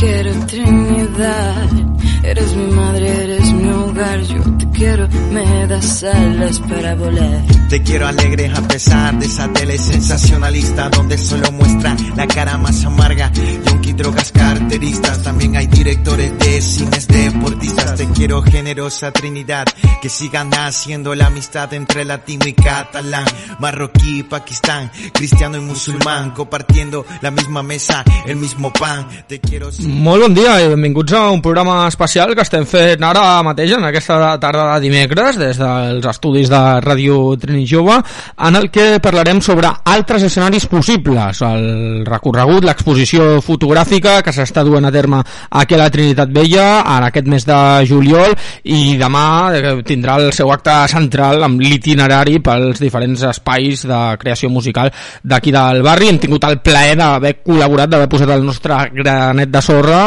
quiero Trinidad. Eres mi madre, eres mi hogar, yo te quiero, me das alas para volar. Te quiero alegre a pesar de esa tele sensacionalista donde solo muestra la cara más amarga. Yonki drogas carteristas, también hay directores de cines deportistas. Te quiero generosa Trinidad, que sigan haciendo la amistad entre latino y catalán, marroquí y pakistán, cristiano y musulmán, compartiendo la misma mesa, el mismo pan. Te quiero... Molt bon dia i benvinguts a un programa especial que estem fent ara mateix, en aquesta tarda de dimecres, des dels estudis de Ràdio Trini Jove, en el que parlarem sobre altres escenaris possibles, el recorregut, l'exposició fotogràfica que s'està duent a terme aquí a la Trinitat Vella en aquest mes de juliol i demà eh, tindrà el seu acte central amb l'itinerari pels diferents espais de creació musical d'aquí del barri. Hem tingut el plaer d'haver col·laborat, d'haver posat el nostre granet de sorra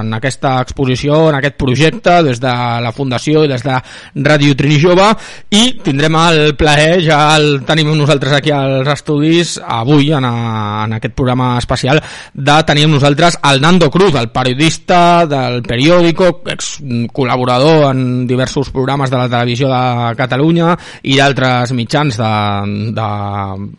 en aquesta exposició, en aquest projecte, des de la Fundació i des de Ràdio Trini Jove i tindrem el plaer, ja el tenim nosaltres aquí als estudis avui en, a, en aquest programa especial de tenir amb nosaltres el Nando Cruz, el periodista del periòdico, ex col·laborador en diversos programes de la televisió de Catalunya i d'altres mitjans de, de,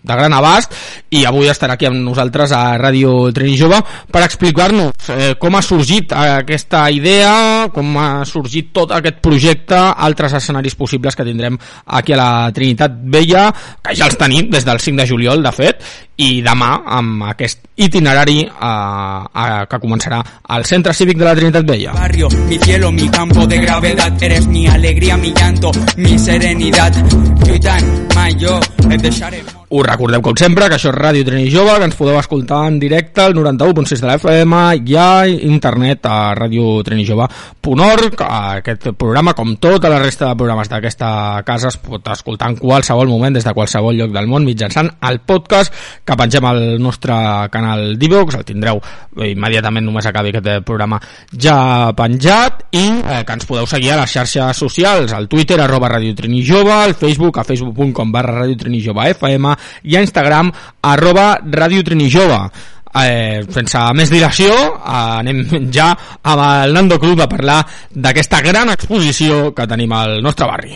de gran abast i avui estarà aquí amb nosaltres a Ràdio Trini Jove per explicar-nos eh, com ha sorgit aquesta idea, com ha sorgit tot aquest projecte, altres escenaris possibles que tindrem aquí a la Trinitat Vella, que ja els tenim des del 5 de juliol, de fet, i demà amb aquest itinerari eh, eh, que començarà al Centre Cívic de la Trinitat Vella. barrio, mi cielo, mi campo de gravedad, eres mi alegría, mi llanto, mi serenidad. Lluitant, mai jo et deixaré. Us recordeu, com sempre, que això és Ràdio Trini Jove, que ens podeu escoltar en directe al 91.6 de la FM i a internet a radiotrinijove.org. Aquest programa, com tota la resta de programes d'aquesta casa, es pot escoltar en qualsevol moment, des de qualsevol lloc del món, mitjançant el podcast que pengem al nostre canal d'Ivox, el tindreu immediatament només acabi aquest programa ja penjat i eh, que ens podeu seguir a les xarxes socials, al Twitter arroba Radio Trini Jove, al Facebook a facebook.com barra Radio Trini Jove FM i a Instagram arroba Radio Trini Jove. Eh, sense més dilació eh, anem ja amb el Nando Cruz a parlar d'aquesta gran exposició que tenim al nostre barri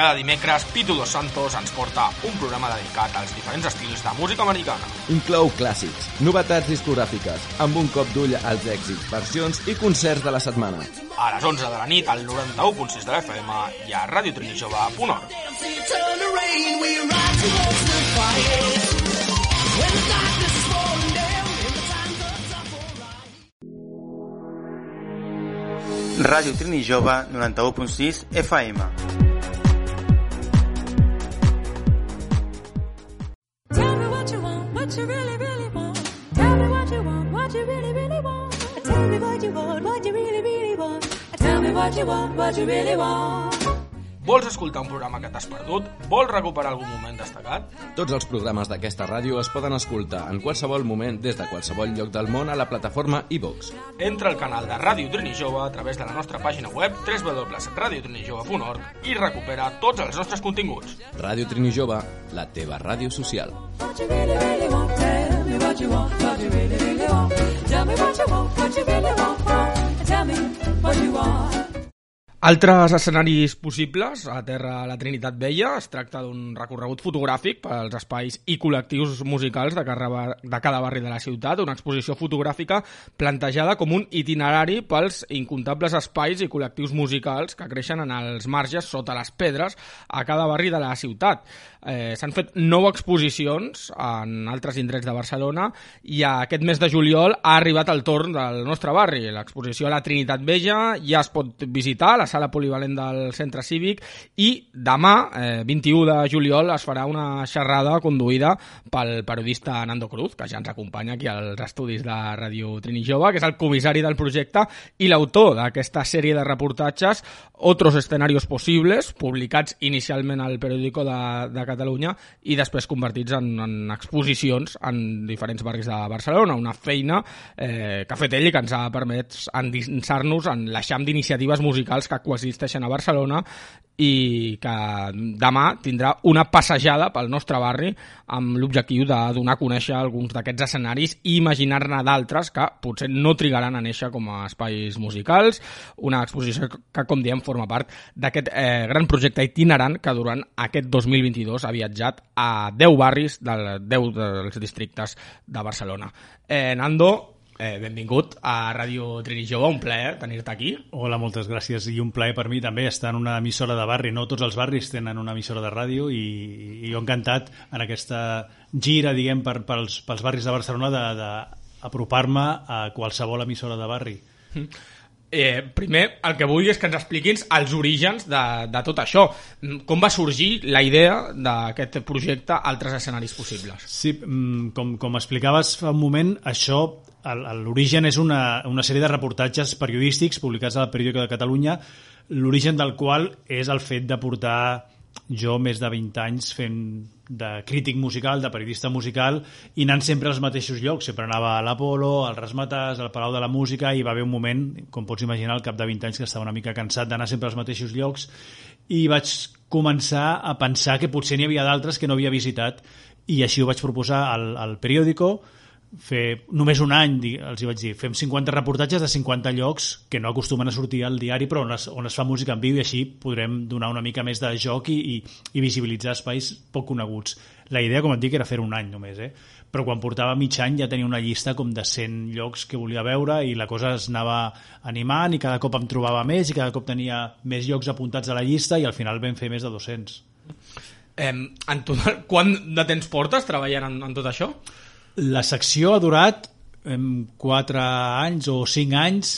Cada dimecres, Pitu Dos Santos ens porta un programa dedicat als diferents estils de música americana. Inclou clàssics, novetats discogràfiques, amb un cop d'ull als èxits, versions i concerts de la setmana. A les 11 de la nit, al 91.6 de la FM i a fire. When the darkness is falling down and the time comes up for Ràdio Trini Jove 91.6 FM. What you want, what you really want. Vols escoltar un programa que t'has perdut? Vols recuperar algun moment destacat? Tots els programes d'aquesta ràdio es poden escoltar en qualsevol moment des de qualsevol lloc del món a la plataforma iVox. Entra al canal de Ràdio Trini Jove a través de la nostra pàgina web www.radiotrinijove.org i recupera tots els nostres continguts. Ràdio Trini Jove, la teva ràdio social. What you really, really want. Tell me what you want, what you really, really want. Tell me what you want, what you really want. Tell me what you want. Altres escenaris possibles a terra a la Trinitat Vella es tracta d'un recorregut fotogràfic pels espais i col·lectius musicals de cada, bar- de cada barri de la ciutat, una exposició fotogràfica plantejada com un itinerari pels incomptables espais i col·lectius musicals que creixen en els marges sota les pedres a cada barri de la ciutat. Eh, S'han fet nou exposicions en altres indrets de Barcelona i aquest mes de juliol ha arribat el torn del nostre barri. L'exposició a la Trinitat Vella ja es pot visitar a la sala polivalent del centre cívic i demà, eh, 21 de juliol, es farà una xerrada conduïda pel periodista Nando Cruz, que ja ens acompanya aquí als estudis de Ràdio Trini Jove, que és el comissari del projecte i l'autor d'aquesta sèrie de reportatges Otros escenarios posibles, publicats inicialment al periòdico de, de Catalunya i després convertits en, en exposicions en diferents barris de Barcelona. Una feina eh, que ha fet ell i que ens ha permès endinsar-nos en l'eixam d'iniciatives musicals que coexisteixen a Barcelona i que demà tindrà una passejada pel nostre barri amb l'objectiu de donar a conèixer alguns d'aquests escenaris i imaginar-ne d'altres que potser no trigaran a néixer com a espais musicals, una exposició que, com diem, forma part d'aquest eh, gran projecte itinerant que durant aquest 2022 ha viatjat a 10 barris del 10 dels districtes de Barcelona. Eh, Nando, eh, benvingut a Ràdio Trini Jove, un plaer tenir-te aquí. Hola, moltes gràcies i un plaer per mi també estar en una emissora de barri. No tots els barris tenen una emissora de ràdio i, i jo encantat en aquesta gira, diguem, per, pels, pels barris de Barcelona d'apropar-me a qualsevol emissora de barri. Eh, primer, el que vull és que ens expliquins els orígens de, de tot això. Mm, Com va sorgir la idea d'aquest projecte Altres escenaris possibles? Sí, mm, com, com explicaves fa un moment, això, l'origen és una, una sèrie de reportatges periodístics publicats al Periòdico de Catalunya, l'origen del qual és el fet de portar jo més de 20 anys fent de crític musical, de periodista musical, i anant sempre als mateixos llocs. Sempre anava a l'Apolo, al Rasmatàs, al Palau de la Música, i va haver un moment, com pots imaginar, al cap de 20 anys, que estava una mica cansat d'anar sempre als mateixos llocs, i vaig començar a pensar que potser n'hi havia d'altres que no havia visitat, i així ho vaig proposar al, al periòdico, fer només un any, els hi vaig dir, fem 50 reportatges de 50 llocs que no acostumen a sortir al diari però on es, on es fa música en viu i així podrem donar una mica més de joc i, i, i visibilitzar espais poc coneguts. La idea, com et dic, era fer un any només, eh? però quan portava mig any ja tenia una llista com de 100 llocs que volia veure i la cosa es anava animant i cada cop em trobava més i cada cop tenia més llocs apuntats a la llista i al final vam fer més de 200. Eh, en total, quant de temps portes treballant en, en tot això? La secció ha durat em, 4 anys o 5 anys.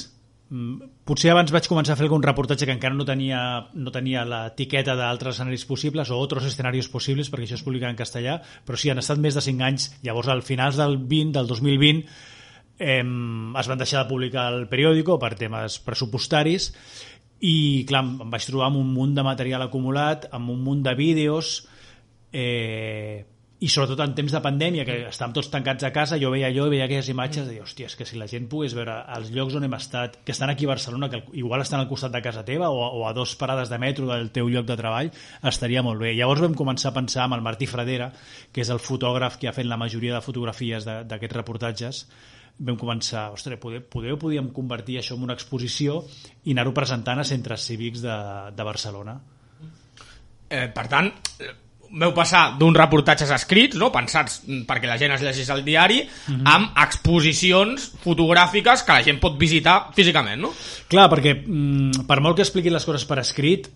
Mm, Potser abans vaig començar a fer algun reportatge que encara no tenia, no tenia l'etiqueta d'altres escenaris possibles o otros escenarios possibles, perquè això es publica en castellà, però sí, han estat més de 5 anys. Llavors, al finals del 20, del 2020, em, es van deixar de publicar el periòdico per temes pressupostaris i, clar, em vaig trobar amb un munt de material acumulat, amb un munt de vídeos, eh, i sobretot en temps de pandèmia, que estàvem tots tancats a casa, jo veia allò i veia aquelles imatges deia, hòstia, és que si la gent pogués veure els llocs on hem estat, que estan aquí a Barcelona, que igual estan al costat de casa teva o, o a dos parades de metro del teu lloc de treball, estaria molt bé. Llavors vam començar a pensar amb el Martí Fradera, que és el fotògraf que ha fet la majoria de fotografies de- d'aquests reportatges, vam començar, ostres, poder, poder podíem convertir això en una exposició i anar-ho presentant a centres cívics de, de Barcelona. Eh, per tant, veu passar d'uns reportatges escrits, no, pensats mm, perquè la gent es llegís al diari, amb exposicions fotogràfiques que la gent pot visitar físicament, no? Clar, perquè mm, per molt que expliqui les coses per escrit,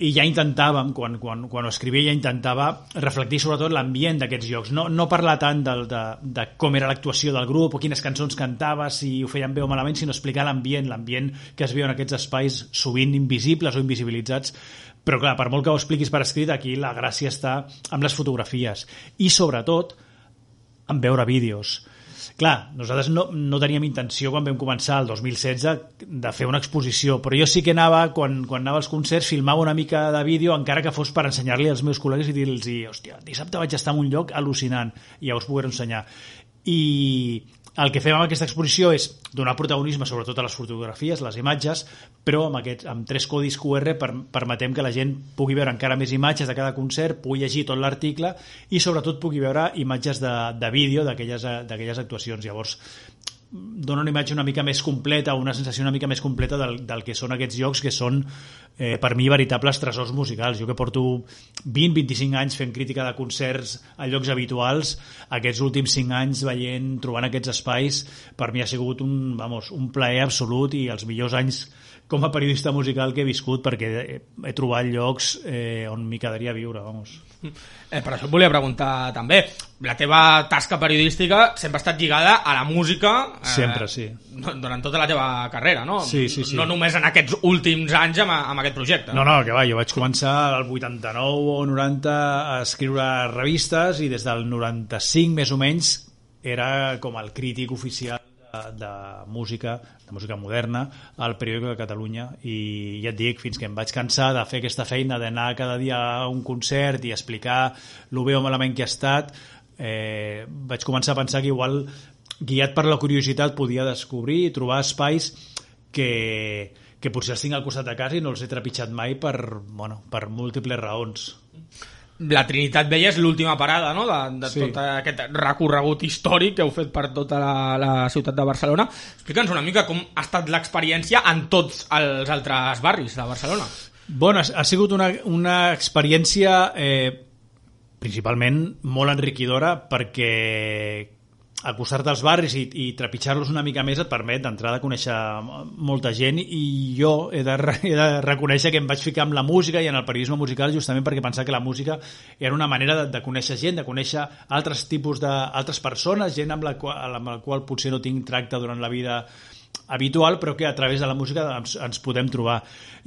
i ja intentàvem, quan, quan, quan ho escrivia, ja intentava reflectir sobretot l'ambient d'aquests llocs. No, no parlar tant del, de, de com era l'actuació del grup o quines cançons cantava, si ho feien bé o malament, sinó explicar l'ambient, l'ambient que es viu en aquests espais sovint invisibles o invisibilitzats. Però clar, per molt que ho expliquis per escrit, aquí la gràcia està amb les fotografies. I sobretot, en veure vídeos. Clar, nosaltres no, no teníem intenció quan vam començar el 2016 de fer una exposició, però jo sí que anava, quan, quan anava als concerts, filmava una mica de vídeo, encara que fos per ensenyar-li als meus col·legues i dir-los, hòstia, dissabte vaig estar en un lloc al·lucinant, i ja us poder ensenyar. I el que fem amb aquesta exposició és donar protagonisme sobretot a les fotografies, les imatges, però amb, aquests, amb tres codis QR per, permetem que la gent pugui veure encara més imatges de cada concert, pugui llegir tot l'article i sobretot pugui veure imatges de, de vídeo d'aquelles actuacions. Llavors, dona una imatge una mica més completa, una sensació una mica més completa del, del que són aquests llocs que són eh, per mi veritables tresors musicals. Jo que porto 20-25 anys fent crítica de concerts a llocs habituals, aquests últims 5 anys veient, trobant aquests espais, per mi ha sigut un, vamos, un plaer absolut i els millors anys com a periodista musical que he viscut perquè he, trobat llocs eh, on m'hi quedaria a viure, vamos. Eh, per això et volia preguntar també, la teva tasca periodística sempre ha estat lligada a la música eh, Sempre, sí. durant tota la teva carrera, no? Sí, sí, sí. No només en aquests últims anys amb, amb aquest projecte. No, no, que va, jo vaig començar al 89 o 90 a escriure revistes i des del 95 més o menys era com el crític oficial de, de música, de música moderna al periòdic de Catalunya i ja et dic, fins que em vaig cansar de fer aquesta feina d'anar cada dia a un concert i explicar lo bé o malament que ha estat eh, vaig començar a pensar que igual guiat per la curiositat podia descobrir i trobar espais que, que potser els tinc al costat de casa i no els he trepitjat mai per, bueno, per múltiples raons. La Trinitat Vella és l'última parada no? de, de Sí. tot aquest recorregut històric que heu fet per tota la, la ciutat de Barcelona. Explica'ns una mica com ha estat l'experiència en tots els altres barris de Barcelona. Bueno, ha, ha sigut una, una experiència eh, principalment molt enriquidora perquè acostar-te als barris i, i trepitjar-los una mica més et permet d'entrada conèixer molta gent i jo he de, he de reconèixer que em vaig ficar amb la música i en el periodisme musical justament perquè pensava que la música era una manera de, de conèixer gent, de conèixer altres tipus d'altres persones, gent amb la, qual, amb la qual potser no tinc tracte durant la vida habitual, però que a través de la música ens, ens podem trobar.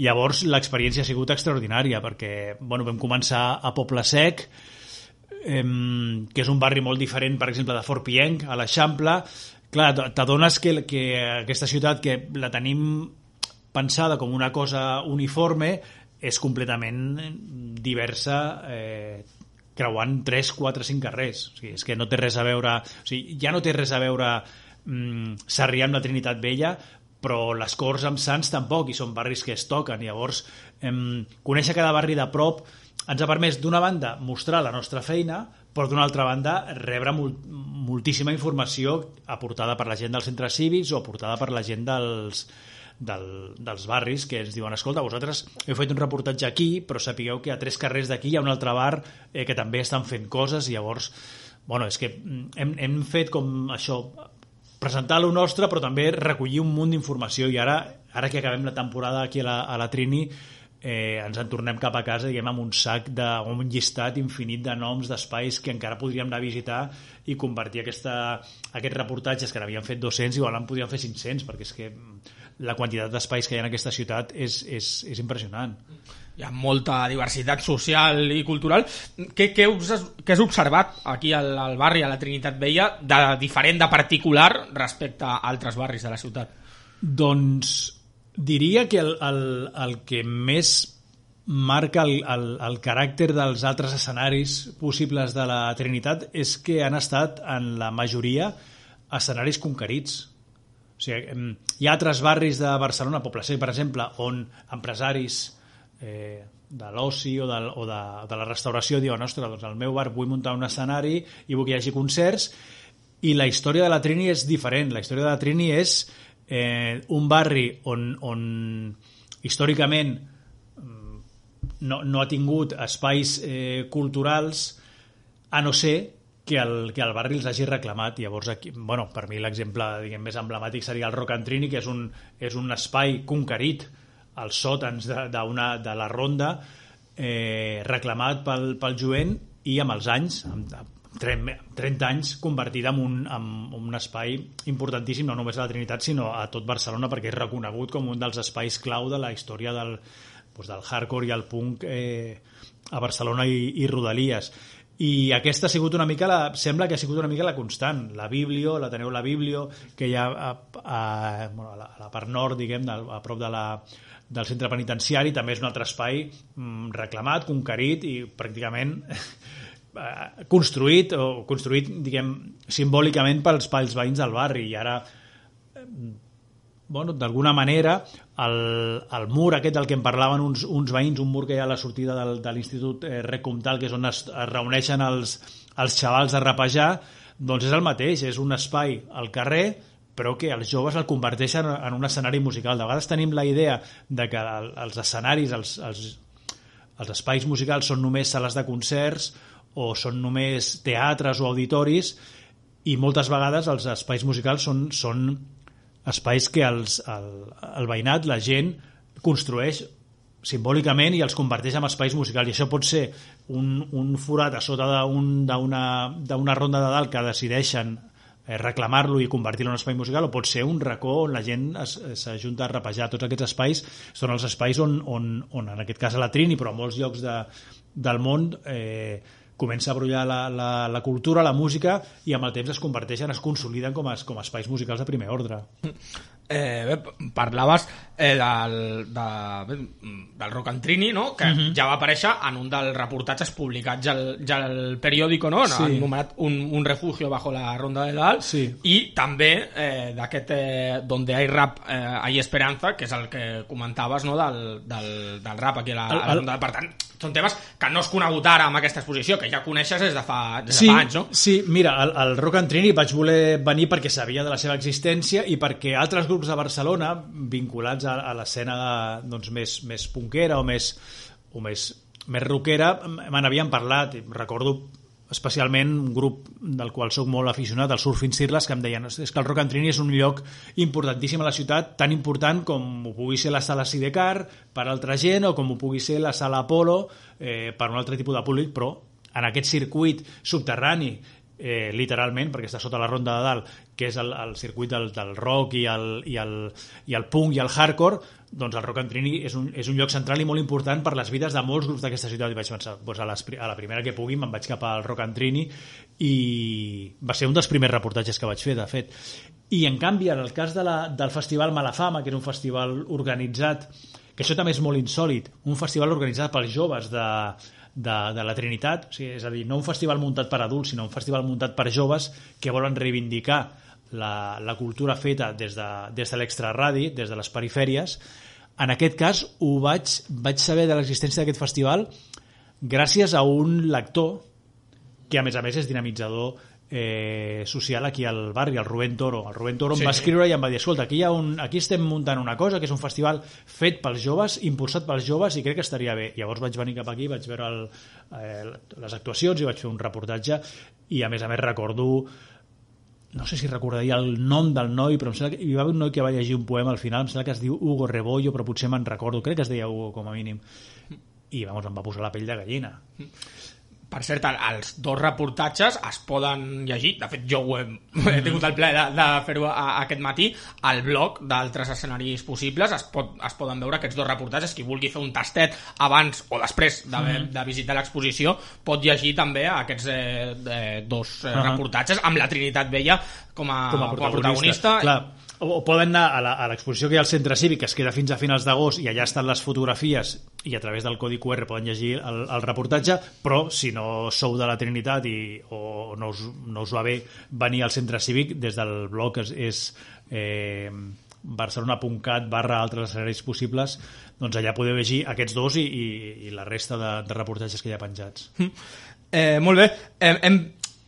Llavors, l'experiència ha sigut extraordinària, perquè bueno, vam començar a Poble Sec, em, que és un barri molt diferent, per exemple, de Fort Pienc, a l'Eixample. Clar, t'adones que, que aquesta ciutat que la tenim pensada com una cosa uniforme és completament diversa eh, creuant 3, 4, 5 carrers. O sigui, és que no té res a veure... O sigui, ja no té res a veure mm, Sarrià amb la Trinitat Vella, però les Corts amb Sants tampoc, i són barris que es toquen. Llavors, em, conèixer cada barri de prop ens ha permès, d'una banda, mostrar la nostra feina, però d'una altra banda, rebre mol moltíssima informació aportada per la gent dels centres cívics o aportada per la gent dels, del, dels barris que ens diuen, escolta, vosaltres heu fet un reportatge aquí, però sapigueu que a tres carrers d'aquí hi ha un altre bar eh, que també estan fent coses, i llavors, bueno, és que mm, hem, hem fet com això, presentar lo nostre, però també recollir un munt d'informació, i ara, ara que acabem la temporada aquí a la, a la Trini, eh, ens en tornem cap a casa diguem, amb un sac de, amb un llistat infinit de noms d'espais que encara podríem anar a visitar i convertir aquesta, aquests reportatges que n'havien fet 200 igual en podríem fer 500 perquè és que mm, la quantitat d'espais que hi ha en aquesta ciutat és, és, és impressionant Hi ha molta diversitat social i cultural. Què, què, us, has- què has observat aquí al, al barri, a la Trinitat Vella, de diferent, de particular, respecte a altres barris de la ciutat? Doncs diria que el, el, el que més marca el, el, el caràcter dels altres escenaris possibles de la Trinitat és que han estat en la majoria escenaris conquerits. O sigui, hi ha altres barris de Barcelona, Poble Sec, per exemple, on empresaris eh, de l'oci o, de, o de, de la restauració diuen, ostres, doncs al meu bar vull muntar un escenari i vull que hi hagi concerts i la història de la Trini és diferent. La història de la Trini és eh, un barri on, on històricament mm, no, no ha tingut espais eh, culturals a no ser que el, que el barri els hagi reclamat. Llavors, aquí, bueno, per mi l'exemple diguem, més emblemàtic seria el Rock and Trini, que és un, és un espai conquerit als sòtans de, de, una, de la ronda, eh, reclamat pel, pel jovent i amb els anys, amb, amb 30, 30 anys, convertida en un, en un espai importantíssim, no només a la Trinitat, sinó a tot Barcelona, perquè és reconegut com un dels espais clau de la història del, doncs, del hardcore i el punk eh, a Barcelona i, i Rodalies. i aquesta ha sigut una mica la, sembla que ha sigut una mica la constant la Biblio, la teniu la Biblio que hi ha a, a, bueno, a, la, a la part nord diguem, del, a prop de la, del centre penitenciari també és un altre espai mm, reclamat, conquerit i pràcticament eh, construït o construït diguem simbòlicament pels, pels veïns del barri i ara eh, bueno, d'alguna manera el, el mur aquest del que em parlaven uns, uns veïns, un mur que hi ha a la sortida del, de l'Institut eh, que és on es, es reuneixen els, els xavals a rapejar, doncs és el mateix, és un espai al carrer però que els joves el converteixen en un escenari musical. De vegades tenim la idea de que el, els escenaris, els, els, els espais musicals són només sales de concerts o són només teatres o auditoris i moltes vegades els espais musicals són, són espais que els, el, el veïnat, la gent, construeix simbòlicament i els converteix en espais musicals i això pot ser un, un forat a sota d'una un, ronda de dalt que decideixen eh, reclamar-lo i convertir-lo en un espai musical o pot ser un racó on la gent s'ajunta a rapejar. Tots aquests espais són els espais on, on, on en aquest cas a la Trini, però a molts llocs de, del món eh, comença a brollar la, la, la cultura, la música i amb el temps es converteixen, es consoliden com a, com espais musicals de primer ordre. Eh, bé, parlaves eh, del, de, del Rock and Trini, no? que uh -huh. ja va aparèixer en un dels reportatges publicats al, ja al periòdico, no? Sí. anomenat un, un refugio bajo la ronda de dalt, Sí. i també eh, d'aquest eh, Donde hay rap, eh, hay esperanza, que és el que comentaves no? del, del, del rap aquí a la, a la El- el- ronda de... Per tant, són temes que no has conegut ara amb aquesta exposició, que ja coneixes des de fa, des Sí, de fa anys, no? sí, mira, al, al Rock and Trini vaig voler venir perquè sabia de la seva existència i perquè altres grups de Barcelona vinculats a, a l'escena doncs, més, més punquera o més, o més, més rockera me n'havien parlat. Recordo especialment un grup del qual sóc molt aficionat, el Surfing Cirles, que em deien és que el Rock and Trini és un lloc importantíssim a la ciutat, tan important com ho pugui ser la sala Sidecar per altra gent o com ho pugui ser la sala Apolo eh, per un altre tipus de públic, però en aquest circuit subterrani eh, literalment, perquè està sota la ronda de dalt, que és el, el circuit del, del rock i el, i, el, i el punk i el hardcore, doncs el Rock and Trini és un, és un lloc central i molt important per les vides de molts grups d'aquesta ciutat i vaig pensar, doncs a, les, a la primera que pugui me'n vaig cap al Rock and Trini i va ser un dels primers reportatges que vaig fer, de fet. I en canvi, en el cas de la, del Festival Malafama, que era un festival organitzat, que això també és molt insòlid, un festival organitzat pels joves de, de, de la Trinitat, o sigui, és a dir, no un festival muntat per adults, sinó un festival muntat per joves que volen reivindicar la, la cultura feta des de, des de l'extraradi, des de les perifèries. En aquest cas, ho vaig, vaig saber de l'existència d'aquest festival gràcies a un lector que, a més a més, és dinamitzador eh, social aquí al barri, el Rubén Toro. El Rubén Toro sí. Sí. em va escriure i em va dir escolta, aquí, hi ha un, aquí estem muntant una cosa que és un festival fet pels joves, impulsat pels joves i crec que estaria bé. Llavors vaig venir cap aquí, vaig veure el, eh, les actuacions i vaig fer un reportatge i a més a més recordo no sé si recordaria el nom del noi, però em sembla que hi va haver un noi que va llegir un poema al final, em sembla que es diu Hugo Rebollo, però potser me'n recordo, crec que es deia Hugo com a mínim. I, vamos, em va posar la pell de gallina. Per cert, el- els dos reportatges es poden llegir, de fet jo ho he, he tingut el plaer de, de fer-ho a- aquest matí, al blog d'altres escenaris possibles es, pot, es poden veure aquests dos reportatges, qui vulgui fer un tastet abans o després de, Mhm. de visitar l'exposició pot llegir també aquests eh, dos eh, Ahà. reportatges amb la Trinitat Vella com a, com a protagonista. Clar, o, poden anar a l'exposició que hi ha al centre cívic, que es queda fins a finals d'agost, i allà estan les fotografies, i a través del codi QR poden llegir el, el reportatge, però si no sou de la Trinitat i, o no us, no us va bé venir al centre cívic, des del blog és, és eh, barcelona.cat barra altres escenaris possibles, doncs allà podeu llegir aquests dos i, i, i la resta de, de reportatges que hi ha penjats. Eh, molt bé, hem, hem,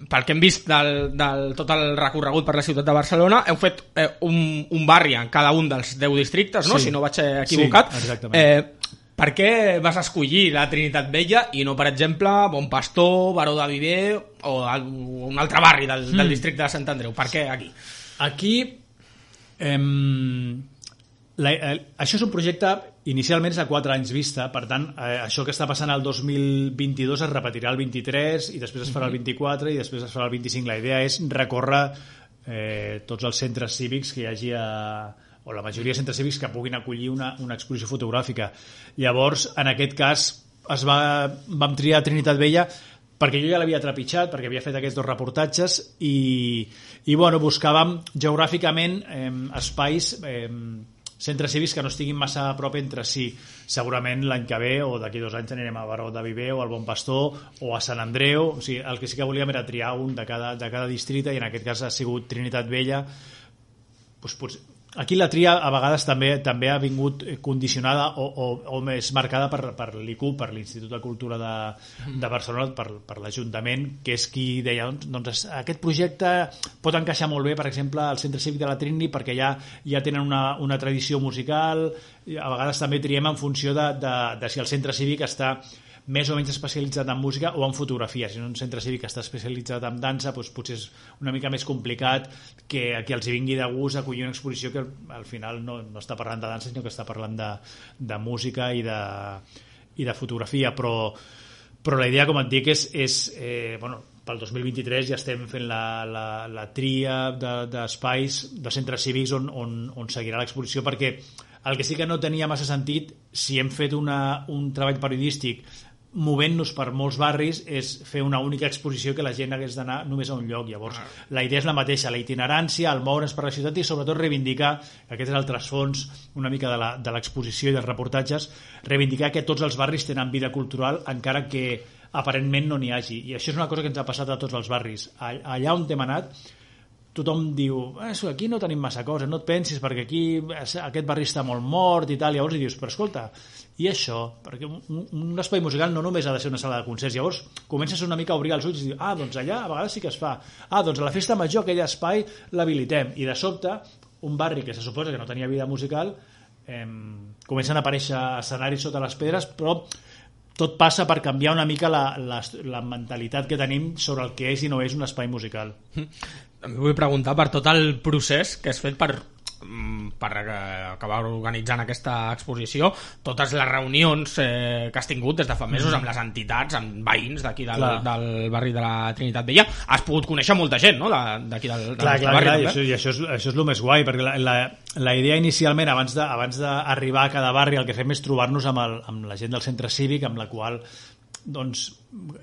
pel que hem vist del, del tot el recorregut per la ciutat de Barcelona, heu fet eh, un, un barri en cada un dels 10 districtes, no? Sí. si no vaig eh, equivocat. Sí, exactament. Eh, per què vas escollir la Trinitat Vella i no, per exemple, Bon Pastor, Baró de Viver o el- un altre barri del, del Mm. districte de Sant Andreu? Per què aquí? Aquí, em, la, eh, això és un projecte inicialment és a 4 anys vista, per tant, eh, això que està passant al 2022 es repetirà el 23 i després es farà el 24 i després es farà el 25. La idea és recórrer eh, tots els centres cívics que hi hagi a, o la majoria de centres cívics que puguin acollir una, una exposició fotogràfica. Llavors, en aquest cas, es va, vam triar Trinitat Vella perquè jo ja l'havia trepitjat, perquè havia fet aquests dos reportatges i, i bueno, buscàvem geogràficament eh, espais eh, centres cívics que no estiguin massa a prop entre si. Segurament l'any que ve o d'aquí dos anys anirem a Baró de Viver o al Bon Pastor o a Sant Andreu. O sigui, el que sí que volíem era triar un de cada, de cada districte i en aquest cas ha sigut Trinitat Vella. Pues, potser, aquí la tria a vegades també també ha vingut condicionada o, o, o més marcada per, per l'ICU, per l'Institut de Cultura de, de Barcelona, per, per l'Ajuntament, que és qui deia doncs, doncs aquest projecte pot encaixar molt bé, per exemple, al Centre Cívic de la Trini perquè ja, ja tenen una, una tradició musical, a vegades també triem en funció de, de, de si el centre cívic està més o menys especialitzat en música o en fotografia. Si un centre cívic està especialitzat en dansa, doncs potser és una mica més complicat que, que els vingui de gust acollir una exposició que al final no, no està parlant de dansa, sinó que està parlant de, de música i de, i de fotografia, però, però la idea, com et dic, és, és eh, bueno, pel 2023 ja estem fent la, la, la tria d'espais, de, de centres cívics on, on, on seguirà l'exposició, perquè el que sí que no tenia massa sentit, si hem fet una, un treball periodístic movent-nos per molts barris és fer una única exposició que la gent hagués d'anar només a un lloc. Llavors, ah. la idea és la mateixa, la itinerància, el moure's per la ciutat i sobretot reivindicar, que aquest és el trasfons una mica de l'exposició i dels reportatges, reivindicar que tots els barris tenen vida cultural encara que aparentment no n'hi hagi. I això és una cosa que ens ha passat a tots els barris. Allà on hem anat, tothom diu, eh, aquí no tenim massa coses, no et pensis perquè aquí aquest barri està molt mort i tal, llavors i dius, però escolta, i això, perquè un, un espai musical no només ha de ser una sala de concerts, llavors comences una mica a obrir els ulls i dius, ah, doncs allà a vegades sí que es fa, ah, doncs a la festa major aquell espai l'habilitem, i de sobte un barri que se suposa que no tenia vida musical eh, comencen a aparèixer escenaris sota les pedres, però tot passa per canviar una mica la, la, la mentalitat que tenim sobre el que és i no és un espai musical. També vull preguntar per tot el procés que has fet per per eh, acabar organitzant aquesta exposició, totes les reunions eh, que has tingut des de fa mesos mm. amb les entitats, amb veïns d'aquí del, del barri de la Trinitat Vella, has pogut conèixer molta gent, no?, d'aquí del, del clar, clar, barri. Clar, i això, i això, és, això és el més guai, perquè la, la, la idea inicialment, abans d'arribar abans a cada barri, el que fem és trobar-nos amb, el, amb la gent del centre cívic, amb la qual doncs,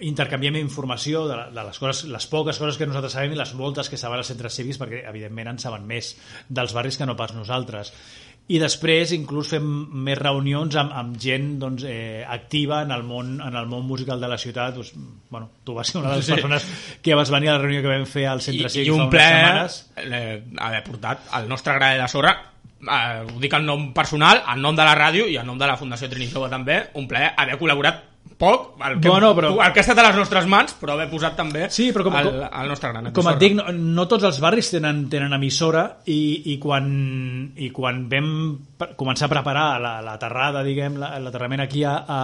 intercanviem informació de, de les, coses, les poques coses que nosaltres sabem i les moltes que saben els centres cívics perquè evidentment en saben més dels barris que no pas nosaltres. I després inclús fem més reunions amb, amb gent doncs, eh, activa en el, món, en el món musical de la ciutat. Doncs, bueno, tu vas ser una de les Sí. persones que vas venir a la reunió que vam fer al centre I, cívic i un fa unes ple setmanes. eh, haver portat el nostre gra de sorra eh, ho dic en nom personal, en nom de la ràdio i en nom de la Fundació Trini Jove també, un plaer haver col·laborat poc, el que, Bueno, però- el que ha estat a les nostres mans, però haver posat també Sí, però com- el, el nostre granet de com et dic, no, no tots els barris tenen, tenen emissora i, i, quan, i quan vam començar a preparar la- l'aterrada, diguem, la- l'aterrament aquí a, a,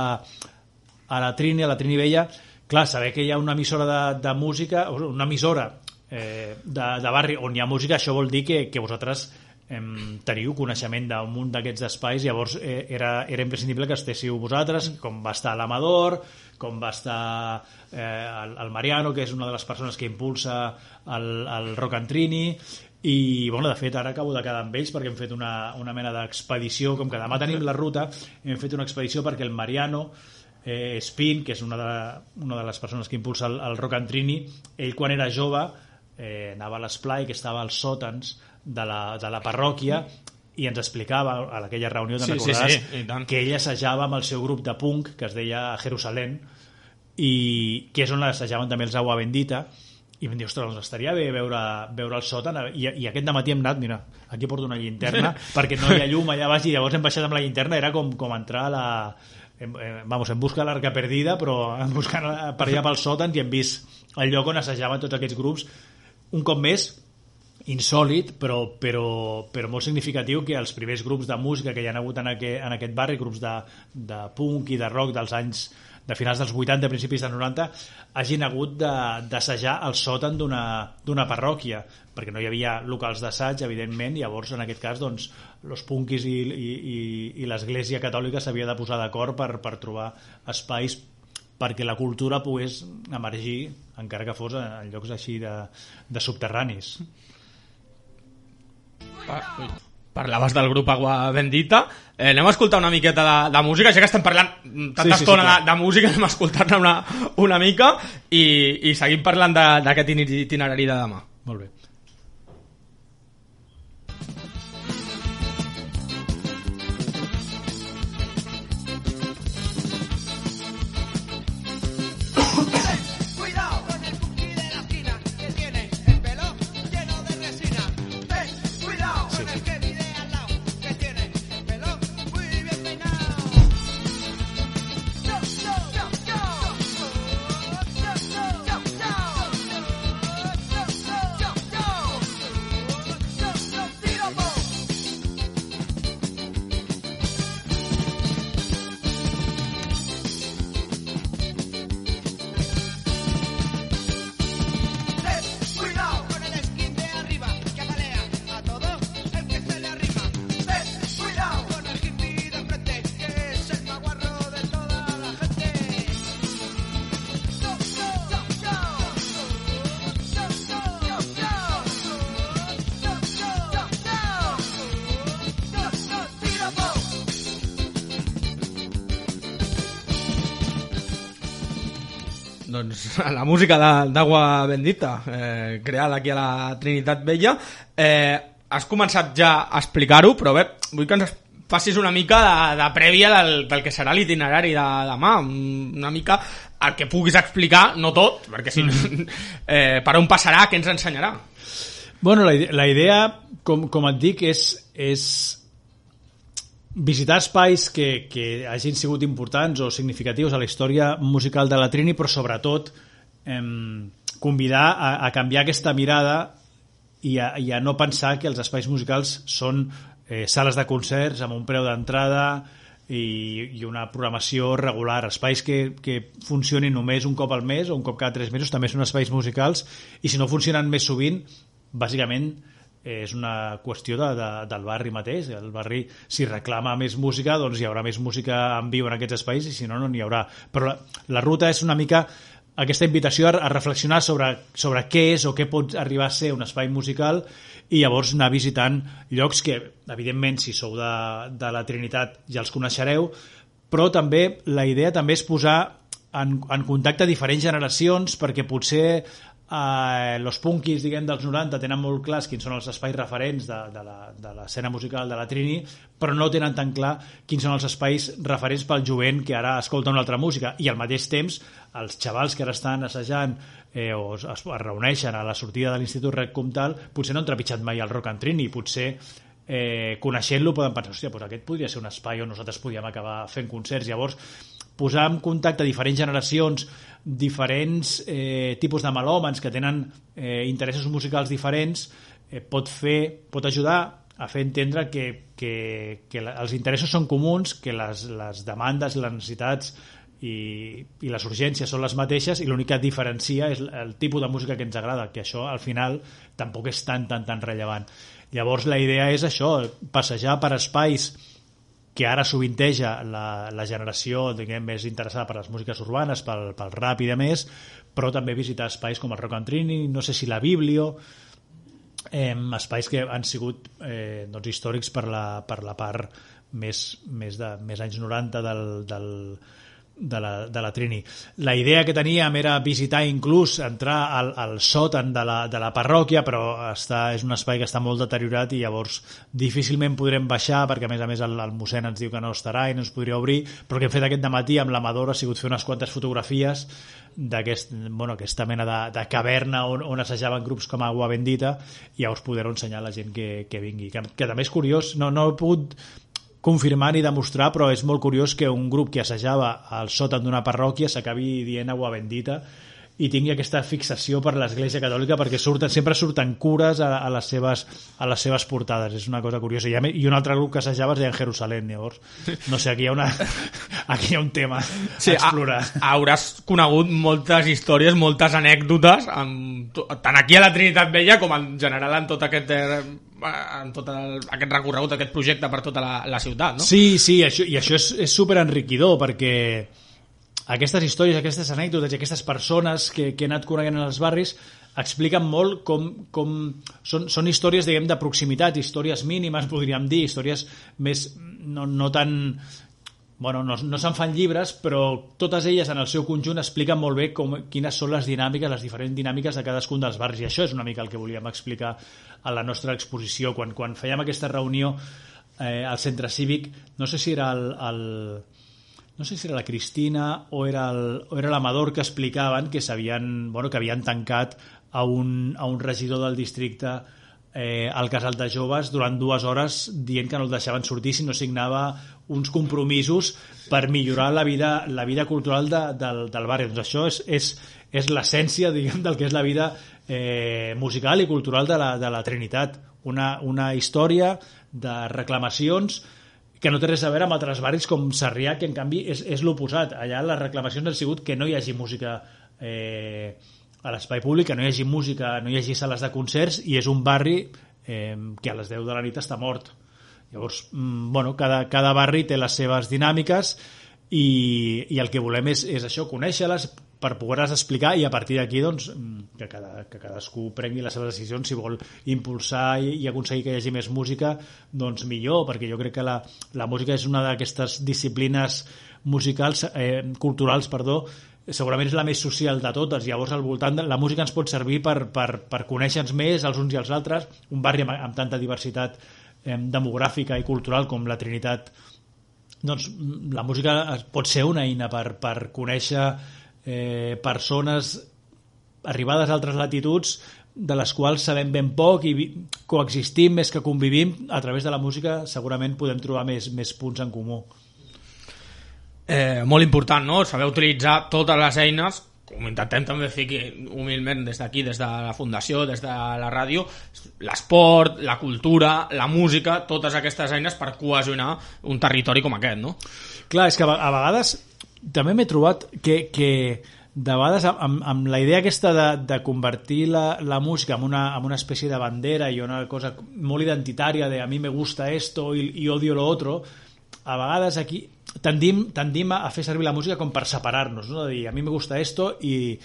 a la Trini, a la Trini Vella, clar, saber que hi ha una emissora de, de música, una emissora eh, de, de barri on hi ha música, això vol dir que, que vosaltres em, teniu coneixement d'un munt d'aquests espais, llavors eh, era, era imprescindible que estéssiu vosaltres, com va estar l'Amador, com va estar eh, el, el Mariano, que és una de les persones que impulsa el, el Rock and Trini, i bueno, de fet ara acabo de quedar amb ells perquè hem fet una, una mena d'expedició com que demà tenim la ruta hem fet una expedició perquè el Mariano eh, Spin, que és una de, una de les persones que impulsa el, el Rock and Trini ell quan era jove eh, anava a l'esplai que estava als sòtans de la, de la parròquia i ens explicava a aquella reunió, Sí, sí, sí, que ell assajava amb el seu grup de punk que es deia Jerusalem i que és on assajaven també els Agua Bendita i em diu, ostres, doncs estaria bé veure, veure el sòtan i, i aquest matí hem anat, mira, aquí porto una llinterna perquè no hi ha llum allà baix i llavors hem baixat amb la llinterna, era com, com entrar a la vamos, en busca l'arca perdida però en buscant per allà pels sòtans i hem vist el lloc on assajaven tots aquests grups. Un cop més insòlid, però, però, però molt significatiu que els primers grups de música que hi ha hagut en aquest, en aquest barri, grups de, de punk i de rock dels anys de finals dels 80, principis dels 90, hagin hagut de- d'assajar al sòtan d'una parròquia, perquè no hi havia locals d'assaig, evidentment, i llavors, en aquest cas, doncs, los punkis i, i, i, i l'Església Catòlica s'havia de posar d'acord per, per trobar espais perquè la cultura pogués emergir, encara que fos en llocs així de, de subterranis. Parlaves del grup Agua Bendita. Eh, anem a escoltar una miqueta de, de música, ja que estem parlant mm, tanta Sí, sí, sí, estona clar. de, de música, anem a escoltar-ne una, una mica i, i seguim parlant de- d'aquest itinerari de demà. Molt bé. Doncs la música d'Agua Bendita, eh, creada aquí a la Trinitat Vella. Eh, has començat ja a explicar-ho, però bé, vull que ens facis una mica de, de prèvia del, del que serà l'itinerari de demà, un- una mica el que puguis explicar, no tot, perquè si no, eh, per on passarà, què ens ensenyarà. Bueno, la, la idea, com, com et dic, és, és visitar espais que, que hagin sigut importants o significatius a la història musical de la Trini, però sobretot em, convidar a, a canviar aquesta mirada i a, i a no pensar que els espais musicals són eh, sales de concerts amb un preu d'entrada i, i una programació regular. Espais que, que funcionin només un cop al mes o un cop cada tres mesos també són espais musicals i si no funcionen més sovint, bàsicament eh, és una qüestió de, de, del barri mateix. El barri, si reclama més música, doncs hi haurà més música en viu en aquests espais i si no, no n'hi haurà. Però la, la ruta és una mica aquesta invitació a, a reflexionar sobre, sobre què és o què pot arribar a ser un espai musical i llavors anar visitant llocs que, evidentment, si sou de, de la Trinitat ja els coneixereu, però també la idea també és posar en, en contacte diferents generacions perquè potser eh, los punkis diguem dels 90 tenen molt clars quins són els espais referents de, de l'escena musical de la Trini però no tenen tan clar quins són els espais referents pel jovent que ara escolta una altra música i al mateix temps els xavals que ara estan assajant eh, o es, es reuneixen a la sortida de l'Institut Rec Comtal potser no han trepitjat mai el Rock and Trini potser eh, coneixent-lo poden pensar, hòstia, doncs aquest podria ser un espai on nosaltres podíem acabar fent concerts. Llavors, posar en contacte diferents generacions, diferents eh, tipus de melòmens que tenen eh, interessos musicals diferents, eh, pot fer, pot ajudar a fer entendre que, que, que la, els interessos són comuns, que les, les demandes, les necessitats i, i les urgències són les mateixes i l'únic que diferencia és el tipus de música que ens agrada, que això al final tampoc és tan, tan, tan rellevant. Llavors la idea és això, passejar per espais que ara sovinteja la, la generació diguem, més interessada per les músiques urbanes, pel, pel rap i de més, però també visitar espais com el Rock and Trini, no sé si la Biblio, eh, espais que han sigut eh, doncs, històrics per la, per la part més, més, de, més anys 90 del, del, de la, de la Trini. La idea que teníem era visitar inclús, entrar al, al sòtan de la, de la parròquia, però està, és un espai que està molt deteriorat i llavors difícilment podrem baixar perquè a més a més el, el mossèn ens diu que no estarà i no ens podria obrir, però que hem fet aquest matí amb l'amador ha sigut fer unes quantes fotografies d'aquest, bueno, aquesta mena de, de caverna on, on assajaven grups com Agua Bendita i llavors poder-ho ensenyar a la gent que, que vingui. Que, que també és curiós, no, no he pogut confirmar ni demostrar, però és molt curiós que un grup que assajava al sòtan d'una parròquia s'acabi dient agua bendita i tingui aquesta fixació per l'Església Catòlica perquè surten, sempre surten cures a, a, les seves, a les seves portades. És una cosa curiosa. I, a i un altre grup que assajava es deia Jerusalem, llavors. No sé, aquí hi ha, una, aquí hi ha un tema Sí, a explorar. a, hauràs conegut moltes històries, moltes anècdotes, amb, tant aquí a la Trinitat Vella com en general en tot aquest, eh, en tot el, aquest recorregut, aquest projecte per tota la, la ciutat, no? Sí, sí, això, i això és, és super enriquidor perquè aquestes històries, aquestes anècdotes i aquestes persones que, que he anat coneguent en els barris expliquen molt com, com són, són històries diguem de proximitat, històries mínimes podríem dir, històries més no, no tan bueno, no, no se'n fan llibres, però totes elles en el seu conjunt expliquen molt bé com, quines són les dinàmiques, les diferents dinàmiques de cadascun dels barris, i això és una mica el que volíem explicar a la nostra exposició. Quan, quan fèiem aquesta reunió eh, al centre cívic, no sé si era el, el, no sé si era la Cristina o era el- o era l'Amador que explicaven que s'havien bueno, que havien tancat a un, a un regidor del districte eh, al casal de joves durant dues hores dient que no el deixaven sortir si no signava uns compromisos per millorar la vida, la vida cultural de, del, del barri. Doncs això és, és, és l'essència diguem, del que és la vida eh, musical i cultural de la, de la Trinitat. Una, una història de reclamacions que no té res a veure amb altres barris com Sarrià, que en canvi és, és l'oposat. Allà les reclamacions han sigut que no hi hagi música eh, a l'espai públic, que no hi hagi música, no hi hagi sales de concerts, i és un barri eh, que a les 10 de la nit està mort. Llavors, mm, bueno, cada, cada barri té les seves dinàmiques i, i el que volem és, és això, conèixer-les per poder-les explicar i a partir d'aquí doncs, mm, que, cada, que cadascú prengui les seves decisions si vol impulsar i, i aconseguir que hi hagi més música doncs millor, perquè jo crec que la, la música és una d'aquestes disciplines musicals, eh, culturals, perdó, segurament és la més social de totes, llavors al voltant de la música ens pot servir per, per, per conèixer-nos més els uns i els altres, un barri amb, amb tanta diversitat eh, demogràfica i cultural com la Trinitat doncs la música pot ser una eina per, per conèixer eh, persones arribades a altres latituds de les quals sabem ben poc i coexistim més que convivim a través de la música segurament podem trobar més, més punts en comú eh, molt important, no? Saber utilitzar totes les eines com intentem també fer aquí, humilment des d'aquí, des de la Fundació, des de la ràdio, l'esport, la cultura, la música, totes aquestes eines per cohesionar un territori com aquest, no? Clar, és que a vegades també m'he trobat que, que de vegades amb, amb la idea aquesta de, de convertir la, la música en una, en una espècie de bandera i una cosa molt identitària de a mi me gusta esto y, y odio lo otro, a vegades aquí tendim, tendim a fer servir la música com per separar-nos, no? de dir a mi me gusta esto i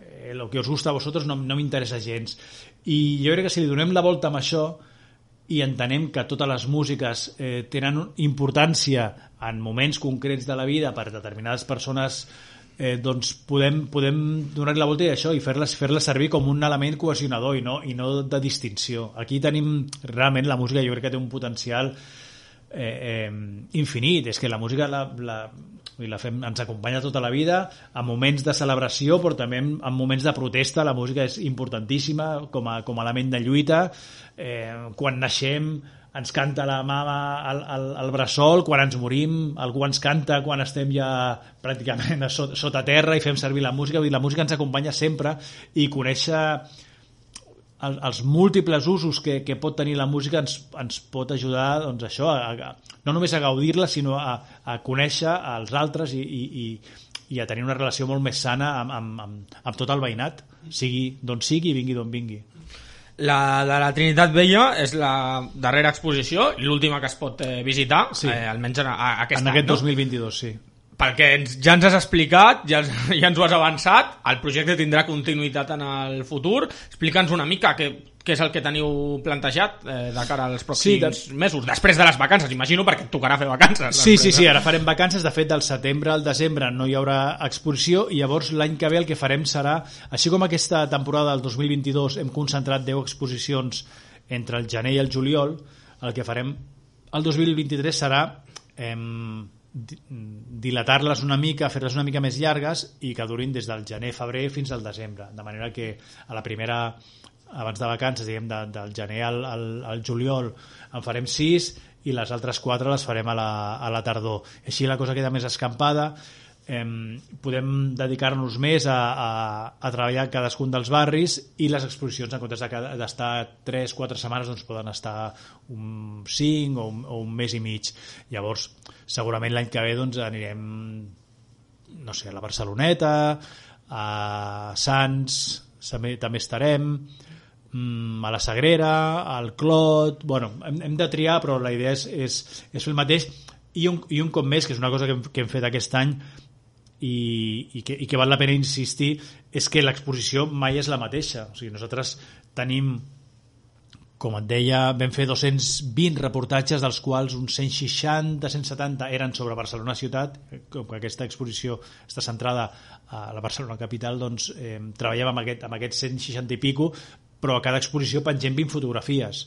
eh, lo que os gusta a vosotros no, no m'interessa gens. I jo crec que si li donem la volta amb això i entenem que totes les músiques eh, tenen importància en moments concrets de la vida per determinades persones eh, doncs podem, podem donar la volta i això i fer-les fer servir com un element cohesionador i no, i no de distinció. Aquí tenim realment la música jo crec que té un potencial eh, eh, infinit. És que la música la, la, i la fem, ens acompanya tota la vida en moments de celebració però també en, en moments de protesta. La música és importantíssima com a, com a element de lluita. Eh, quan naixem ens canta la mama al, al, al bressol, quan ens morim algú ens canta quan estem ja pràcticament a sota, sota terra i fem servir la música, vull dir, la música ens acompanya sempre i conèixer el, els múltiples usos que, que pot tenir la música ens, ens pot ajudar doncs, això, a, a, no només a gaudir-la, sinó a, a conèixer els altres i, i, i, i a tenir una relació molt més sana amb, amb, amb, amb tot el veïnat, sigui d'on sigui i vingui d'on vingui. La de la Trinitat Vella és la darrera exposició, l'última que es pot eh, visitar, Sí. eh, almenys en, a, aquest en any, aquest no? 2022, sí. perquè ens, ja ens has explicat, ja, ja ens ho has avançat, el projecte tindrà continuïtat en el futur. Explica'ns una mica què, què és el que teniu plantejat eh, de cara als pròxims Sí, mesos, després de les vacances, imagino, perquè et tocarà fer vacances. Sí, sí, després, sí, eh? ara farem vacances, de fet del setembre al desembre no hi haurà exposició i llavors l'any que ve el que farem serà, així com aquesta temporada del 2022 hem concentrat 10 exposicions entre el gener i el juliol, el que farem el 2023 serà di- dilatar-les una mica, fer-les una mica més llargues i que durin des del gener-febrer fins al desembre, de manera que a la primera abans de vacances, diguem, de, del gener al, al, al juliol en farem sis i les altres quatre les farem a la, a la tardor. Així la cosa queda més escampada, eh, podem dedicar-nos més a, a, a treballar en cadascun dels barris i les exposicions, en comptes d'estar 3-4 setmanes, doncs poden estar un 5 o un, o un mes i mig. Llavors, segurament l'any que ve doncs, anirem no sé, a la Barceloneta, a Sants, també, també estarem, mm, a la Sagrera, al Clot... Bueno, hem, hem de triar, però la idea és, és, és fer el mateix. I un, I un cop més, que és una cosa que hem, que hem fet aquest any, i, i, que, i que val la pena insistir és que l'exposició mai és la mateixa. O sigui, nosaltres tenim com et deia, vam fer 220 reportatges, dels quals uns 160-170 eren sobre Barcelona ciutat. Com que aquesta exposició està centrada a la Barcelona capital, doncs eh, treballem amb, aquest, amb aquests 160 i pico, però a cada exposició pengem 20 fotografies.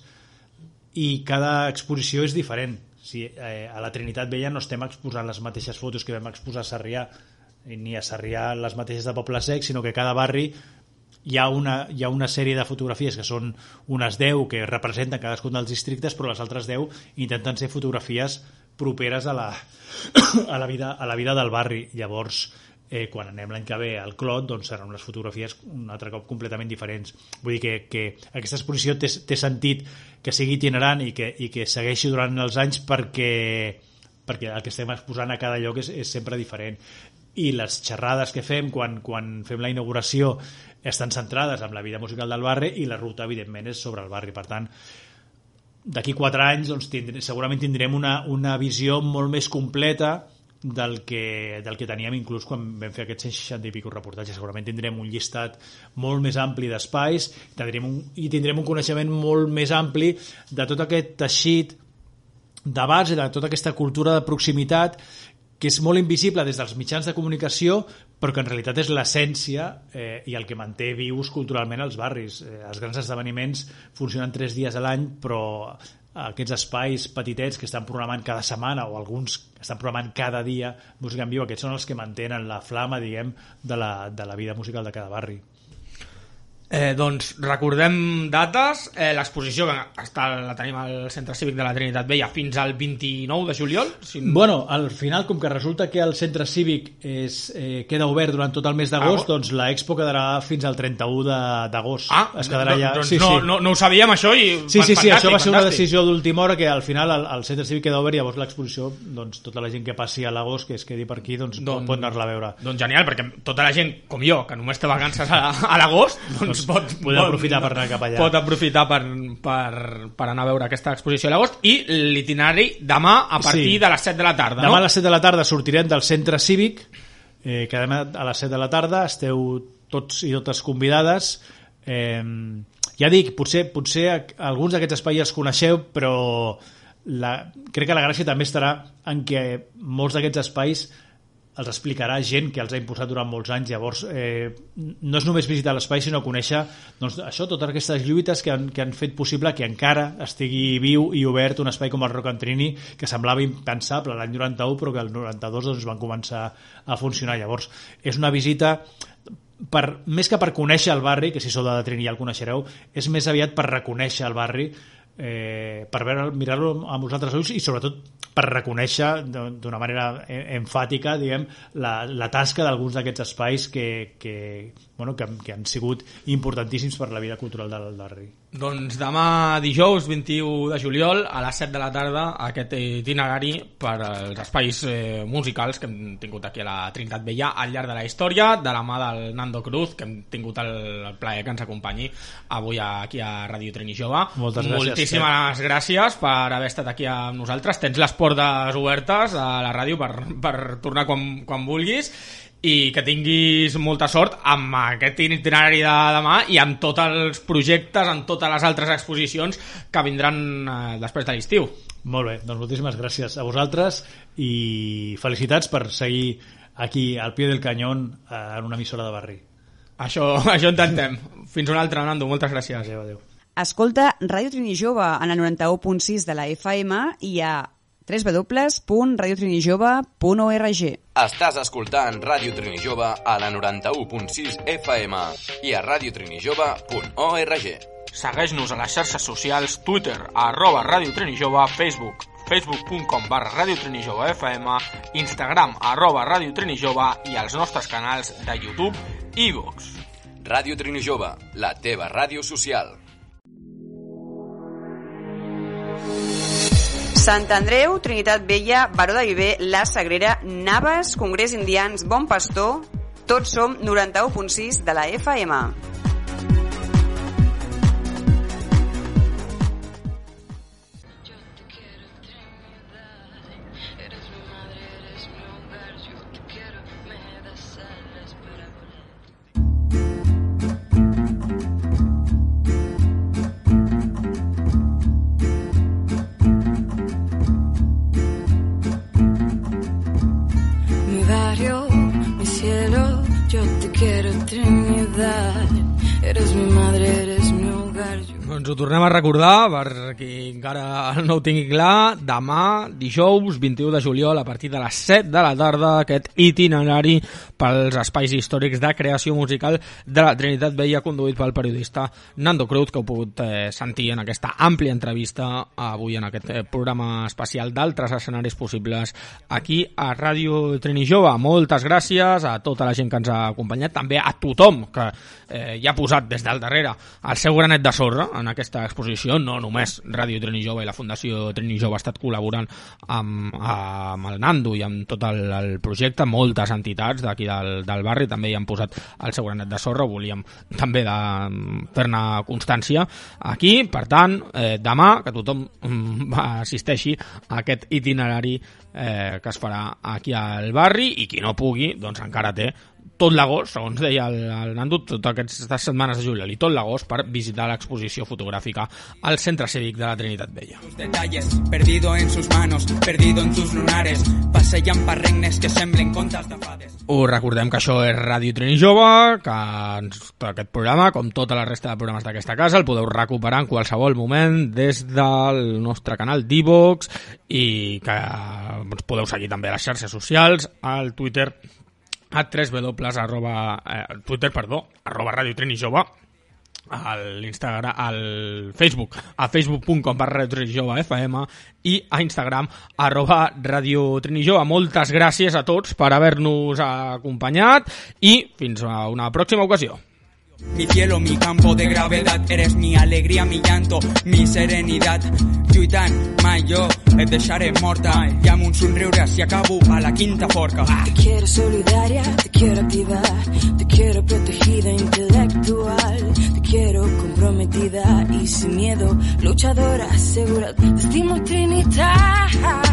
I cada exposició és diferent. Si, eh, a la Trinitat Vella no estem exposant les mateixes fotos que vam exposar a Sarrià, ni a Sarrià les mateixes de Poble Sec, sinó que cada barri hi ha, una, hi ha una sèrie de fotografies que són unes 10 que representen cadascun dels districtes, però les altres 10 intenten ser fotografies properes a la, a la, vida, a la vida del barri. Llavors, eh, quan anem l'any que ve al Clot, doncs seran unes fotografies un altre cop completament diferents. Vull dir que, que aquesta exposició té, té sentit que sigui itinerant i que, i que segueixi durant els anys perquè, perquè el que estem exposant a cada lloc és, és sempre diferent i les xerrades que fem quan, quan fem la inauguració estan centrades en la vida musical del barri i la ruta, evidentment, és sobre el barri. Per tant, d'aquí quatre anys doncs, tindrem, segurament tindrem una, una visió molt més completa del que, del que teníem inclús quan vam fer aquests 160 i pico reportatges. Segurament tindrem un llistat molt més ampli d'espais tindrem i tindrem un coneixement molt més ampli de tot aquest teixit de base, de tota aquesta cultura de proximitat que és molt invisible des dels mitjans de comunicació, però que en realitat és l'essència eh, i el que manté vius culturalment els barris. Eh, els grans esdeveniments funcionen tres dies a l'any, però aquests espais petitets que estan programant cada setmana o alguns que estan programant cada dia música en viu, aquests són els que mantenen la flama, diguem, de la, de la vida musical de cada barri. Eh, doncs recordem dates, eh, l'exposició que està, la tenim al Centre Cívic de la Trinitat Vella fins al 29 de juliol. Si... Bueno, al final, com que resulta que el Centre Cívic és, eh, queda obert durant tot el mes d'agost, ah, doncs l'Expo quedarà fins al 31 d'agost. Ah, es quedarà ja... doncs sí, no, sí. no, no ho sabíem això i... Sí, sí, sí, això va ser una decisió d'última hora que al final el, el Centre Cívic queda obert i llavors l'exposició, doncs tota la gent que passi a l'agost, que es quedi per aquí, doncs, Doncs- pot, pot anar-la a veure. Doncs genial, perquè tota la gent com jo, que només té vacances a, a l'agost, doncs pot, Podeu aprofitar per anar cap allà. Pot aprofitar per, per, per anar a veure aquesta exposició a l'agost i l'itinerari demà a partir Sí. de les 7 de la tarda, Demà no? a les 7 de la tarda sortirem del centre cívic, eh, que demà a les 7 de la tarda esteu tots i totes convidades. Eh, ja dic, potser, potser alguns d'aquests espais els coneixeu, però la, crec que la gràcia també estarà en que molts d'aquests espais els explicarà gent que els ha impulsat durant molts anys. Llavors, eh, no és només visitar l'espai, sinó conèixer doncs, això, totes aquestes lluites que han, que han fet possible que encara estigui viu i obert un espai com el Rock and Trini, que semblava impensable l'any 91, però que el 92 doncs, van començar a funcionar. Llavors, és una visita per, més que per conèixer el barri, que si sou de Trini ja el coneixereu, és més aviat per reconèixer el barri, eh, per veure, mirar-lo amb els altres ulls i sobretot per reconèixer d'una manera eh, enfàtica diguem, la, la tasca d'alguns d'aquests espais que, que, bueno, que, que han sigut importantíssims per la vida cultural del barri. Doncs demà dijous 21 de juliol a les 7 de la tarda aquest itinerari per als espais eh, musicals que hem tingut aquí a la Trinitat Vella al llarg de la història, de la mà del Nando Cruz que hem tingut el, el plaer que ens acompanyi avui aquí a Ràdio Trini Jove. Moltes gràcies, moltíssimes gràcies per haver estat aquí amb nosaltres. Tens les portes obertes a la ràdio per, per tornar quan, quan vulguis i que tinguis molta sort amb aquest itinerari de demà i amb tots els projectes, amb totes les altres exposicions que vindran eh, després de l'estiu. Molt bé, doncs moltíssimes gràcies a vosaltres i felicitats per seguir aquí al pie del canyón eh, en una emissora de barri. Això, això intentem. Fins una altra, Nando. Moltes gràcies. Adéu, adéu. Escolta Ràdio Trini Jove en el 91.6 de la FM i a www.radiotrinijove.org. Estàs escoltant Ràdio Trini Jove a la 91.6 FM i a radiotrinijove.org. Segueix-nos a les xarxes socials Twitter, arroba Ràdio Trini Jove, Facebook, facebook.com barra Ràdio Trini Jove FM, Instagram, arroba Ràdio Trini Jove i els nostres canals de YouTube i Vox. Ràdio Trini Jove, la teva ràdio social. Sant Andreu, Trinitat Vella, Baró de Viver, La Sagrera, Naves, Congrés Indians, Bon Pastor, tots som 91.6 de la FM. eres mi madre ho tornem a recordar, per qui encara no ho tingui clar, demà, dijous, 21 de juliol, a partir de les 7 de la tarda, aquest itinerari pels espais històrics de creació musical de la Trinitat Vella, conduït pel periodista Nando Cruz, que heu pogut eh, sentir en aquesta àmplia entrevista avui en aquest eh, programa especial d'altres escenaris possibles aquí a Ràdio Trini Jove. Moltes gràcies a tota la gent que ens ha acompanyat, també a tothom que eh, hi ha posat des del darrere el seu granet de sorra en aquesta exposició, no només Ràdio Trini Jove i la Fundació Trini Jove ha estat col·laborant amb, amb el Nando i amb tot el, el projecte, moltes entitats d'aquí del, del barri també hi han posat el seu granet de sorra, volíem també de fer-ne constància aquí, per tant, eh, demà que tothom mm, assisteixi a aquest itinerari eh, que es farà aquí al barri i qui no pugui, doncs encara té tot l'agost, segons deia el, el Nando, totes aquestes setmanes de juliol i tot l'agost per visitar l'exposició fotogràfica al Centre Cívic de la Trinitat Vella. detalles, perdido en sus manos, perdido en tus lunares, passejan per regnes que semblen contes de fades. Us recordem que això és Ràdio Trini Jove, que aquest programa, com tota la resta de programes d'aquesta casa, el podeu recuperar en qualsevol moment des del nostre canal d'Ivox i que ens podeu seguir també a les xarxes socials, al Twitter a 3w arroba, eh, Twitter, perdó, arroba Ràdio Trini Jove, a l'Instagram, al Facebook, a facebook.com per Radio Trini Jove FM i a Instagram, arroba Radio Trini Jove. Moltes gràcies a tots per haver-nos acompanyat i fins a una pròxima ocasió. Mi cielo, mi campo de gravedad, eres mi alegría, mi llanto, mi serenidad. Lluitant, mai jo et deixaré morta. I amb un somriure si acabo a la quinta forca. Te quiero solidaria, te quiero activar, te quiero protegida intelectual, te quiero comprometida y sin miedo, luchadora, segura, te estimo Trinidad.